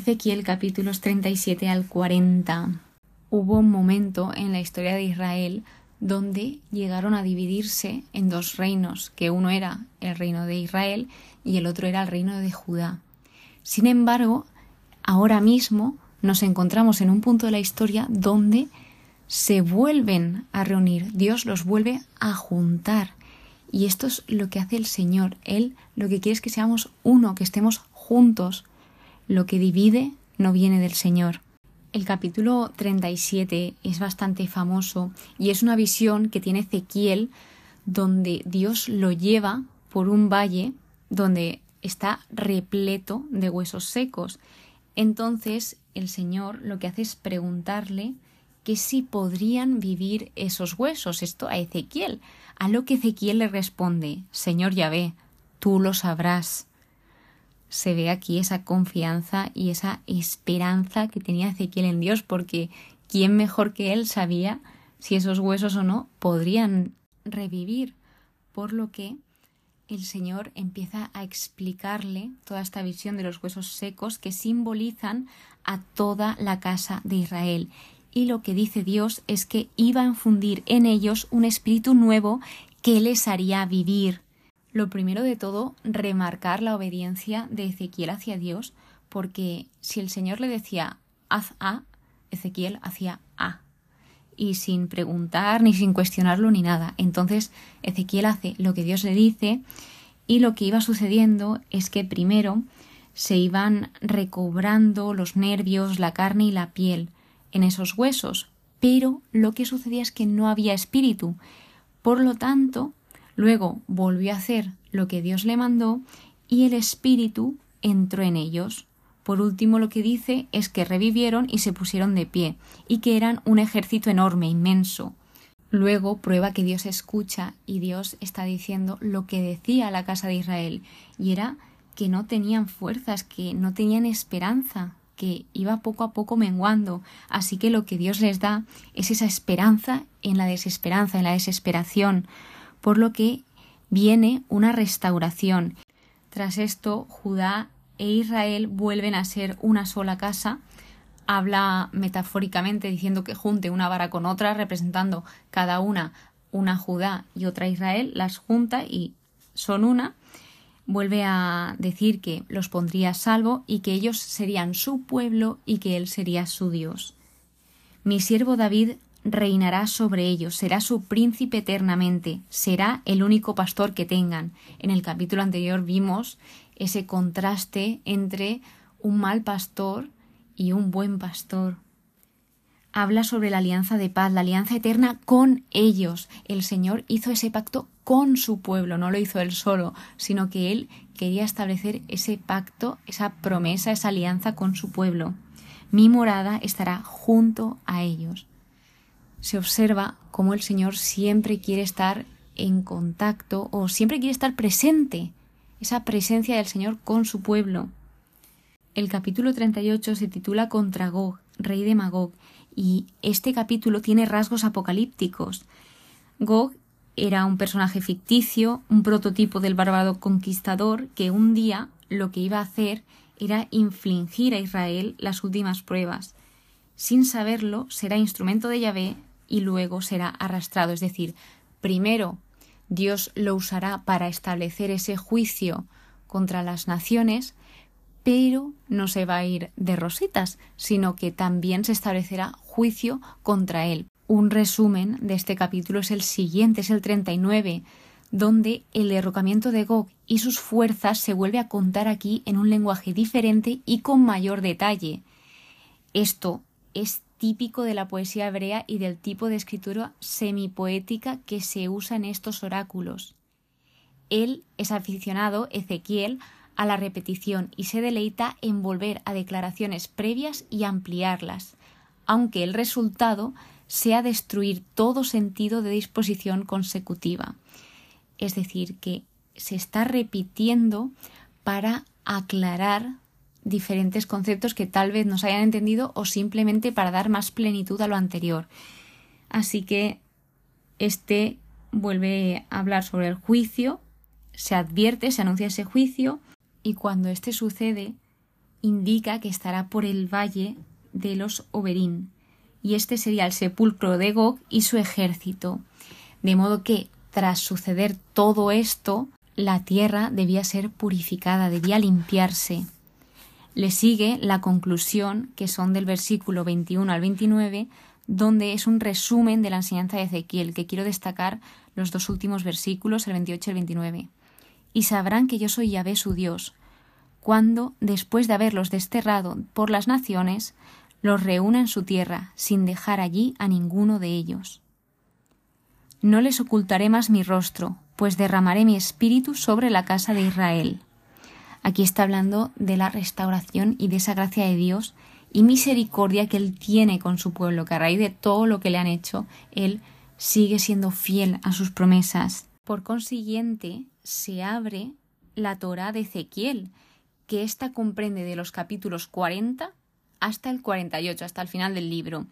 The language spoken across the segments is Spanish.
Ezequiel capítulos 37 al 40. Hubo un momento en la historia de Israel donde llegaron a dividirse en dos reinos, que uno era el reino de Israel y el otro era el reino de Judá. Sin embargo, ahora mismo nos encontramos en un punto de la historia donde se vuelven a reunir, Dios los vuelve a juntar. Y esto es lo que hace el Señor. Él lo que quiere es que seamos uno, que estemos juntos, lo que divide no viene del Señor. El capítulo 37 es bastante famoso y es una visión que tiene Ezequiel donde Dios lo lleva por un valle donde está repleto de huesos secos. Entonces el Señor lo que hace es preguntarle que si podrían vivir esos huesos, esto a Ezequiel, a lo que Ezequiel le responde Señor Yahvé, tú lo sabrás se ve aquí esa confianza y esa esperanza que tenía Ezequiel en Dios, porque ¿quién mejor que él sabía si esos huesos o no podrían revivir? Por lo que el Señor empieza a explicarle toda esta visión de los huesos secos que simbolizan a toda la casa de Israel. Y lo que dice Dios es que iba a infundir en ellos un espíritu nuevo que les haría vivir. Lo primero de todo, remarcar la obediencia de Ezequiel hacia Dios, porque si el Señor le decía haz A, Ezequiel hacía A, y sin preguntar ni sin cuestionarlo ni nada. Entonces Ezequiel hace lo que Dios le dice y lo que iba sucediendo es que primero se iban recobrando los nervios, la carne y la piel en esos huesos, pero lo que sucedía es que no había espíritu. Por lo tanto, Luego volvió a hacer lo que Dios le mandó y el Espíritu entró en ellos. Por último, lo que dice es que revivieron y se pusieron de pie, y que eran un ejército enorme, inmenso. Luego prueba que Dios escucha y Dios está diciendo lo que decía la casa de Israel, y era que no tenían fuerzas, que no tenían esperanza, que iba poco a poco menguando. Así que lo que Dios les da es esa esperanza en la desesperanza, en la desesperación, por lo que viene una restauración. Tras esto, Judá e Israel vuelven a ser una sola casa. Habla metafóricamente diciendo que junte una vara con otra, representando cada una una Judá y otra Israel, las junta y son una. Vuelve a decir que los pondría a salvo y que ellos serían su pueblo y que él sería su Dios. Mi siervo David reinará sobre ellos, será su príncipe eternamente, será el único pastor que tengan. En el capítulo anterior vimos ese contraste entre un mal pastor y un buen pastor. Habla sobre la alianza de paz, la alianza eterna con ellos. El Señor hizo ese pacto con su pueblo, no lo hizo él solo, sino que él quería establecer ese pacto, esa promesa, esa alianza con su pueblo. Mi morada estará junto a ellos se observa cómo el Señor siempre quiere estar en contacto o siempre quiere estar presente, esa presencia del Señor con su pueblo. El capítulo 38 se titula Contra Gog, rey de Magog, y este capítulo tiene rasgos apocalípticos. Gog era un personaje ficticio, un prototipo del bárbaro conquistador que un día lo que iba a hacer era infligir a Israel las últimas pruebas. Sin saberlo, será instrumento de Yahvé y luego será arrastrado. Es decir, primero Dios lo usará para establecer ese juicio contra las naciones, pero no se va a ir de rositas, sino que también se establecerá juicio contra él. Un resumen de este capítulo es el siguiente, es el 39, donde el derrocamiento de Gog y sus fuerzas se vuelve a contar aquí en un lenguaje diferente y con mayor detalle. Esto es típico de la poesía hebrea y del tipo de escritura semipoética que se usa en estos oráculos. Él es aficionado, Ezequiel, a la repetición y se deleita en volver a declaraciones previas y ampliarlas, aunque el resultado sea destruir todo sentido de disposición consecutiva. Es decir, que se está repitiendo para aclarar diferentes conceptos que tal vez nos hayan entendido o simplemente para dar más plenitud a lo anterior. Así que este vuelve a hablar sobre el juicio, se advierte, se anuncia ese juicio y cuando este sucede, indica que estará por el valle de los Oberín, y este sería el sepulcro de Gog y su ejército. De modo que, tras suceder todo esto, la tierra debía ser purificada, debía limpiarse. Le sigue la conclusión, que son del versículo 21 al 29, donde es un resumen de la enseñanza de Ezequiel, que quiero destacar los dos últimos versículos, el 28 y el 29. Y sabrán que yo soy Yahvé su Dios, cuando, después de haberlos desterrado por las naciones, los reúna en su tierra, sin dejar allí a ninguno de ellos. No les ocultaré más mi rostro, pues derramaré mi espíritu sobre la casa de Israel. Aquí está hablando de la restauración y de esa gracia de Dios y misericordia que Él tiene con su pueblo, que a raíz de todo lo que le han hecho, Él sigue siendo fiel a sus promesas. Por consiguiente, se abre la Torah de Ezequiel, que ésta comprende de los capítulos 40 hasta el 48, hasta el final del libro.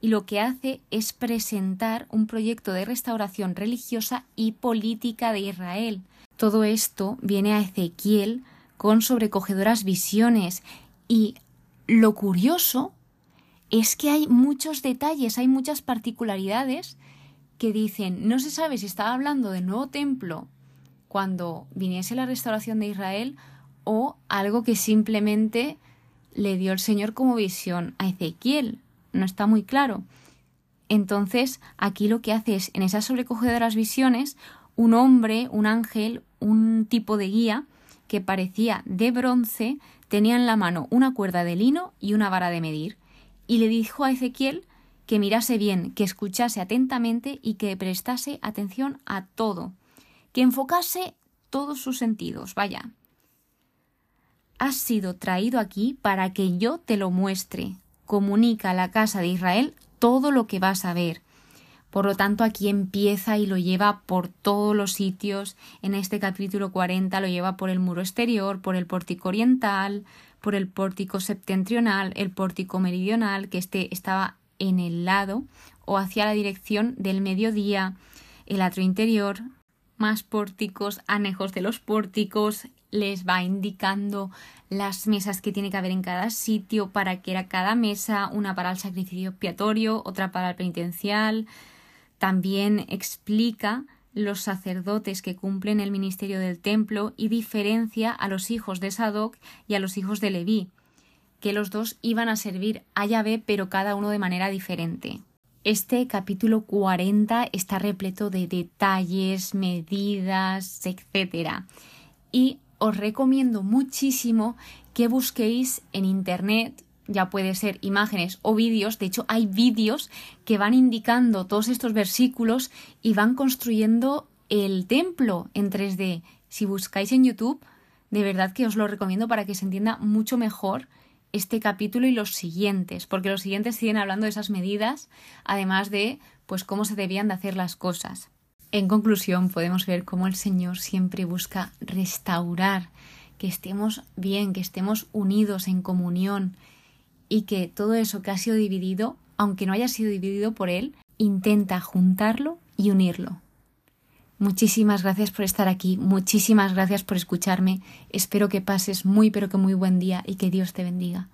Y lo que hace es presentar un proyecto de restauración religiosa y política de Israel. Todo esto viene a Ezequiel con sobrecogedoras visiones y lo curioso es que hay muchos detalles, hay muchas particularidades que dicen, no se sabe si estaba hablando del nuevo templo cuando viniese la restauración de Israel o algo que simplemente le dio el Señor como visión a Ezequiel. No está muy claro. Entonces, aquí lo que hace es, en esas sobrecogedoras visiones, un hombre, un ángel, un tipo de guía, que parecía de bronce, tenía en la mano una cuerda de lino y una vara de medir, y le dijo a Ezequiel que mirase bien, que escuchase atentamente y que prestase atención a todo, que enfocase todos sus sentidos. Vaya. Has sido traído aquí para que yo te lo muestre. Comunica a la casa de Israel todo lo que vas a ver. Por lo tanto, aquí empieza y lo lleva por todos los sitios. En este capítulo 40 lo lleva por el muro exterior, por el pórtico oriental, por el pórtico septentrional, el pórtico meridional, que este estaba en el lado o hacia la dirección del mediodía, el atrio interior, más pórticos, anejos de los pórticos, les va indicando las mesas que tiene que haber en cada sitio, para que era cada mesa, una para el sacrificio expiatorio, otra para el penitencial, también explica los sacerdotes que cumplen el ministerio del templo y diferencia a los hijos de Sadoc y a los hijos de Leví, que los dos iban a servir a Yahvé, pero cada uno de manera diferente. Este capítulo 40 está repleto de detalles, medidas, etc. Y os recomiendo muchísimo que busquéis en Internet ya puede ser imágenes o vídeos, de hecho hay vídeos que van indicando todos estos versículos y van construyendo el templo en 3D. Si buscáis en YouTube, de verdad que os lo recomiendo para que se entienda mucho mejor este capítulo y los siguientes, porque los siguientes siguen hablando de esas medidas, además de pues cómo se debían de hacer las cosas. En conclusión, podemos ver cómo el Señor siempre busca restaurar, que estemos bien, que estemos unidos en comunión, y que todo eso que ha sido dividido, aunque no haya sido dividido por Él, intenta juntarlo y unirlo. Muchísimas gracias por estar aquí, muchísimas gracias por escucharme, espero que pases muy pero que muy buen día y que Dios te bendiga.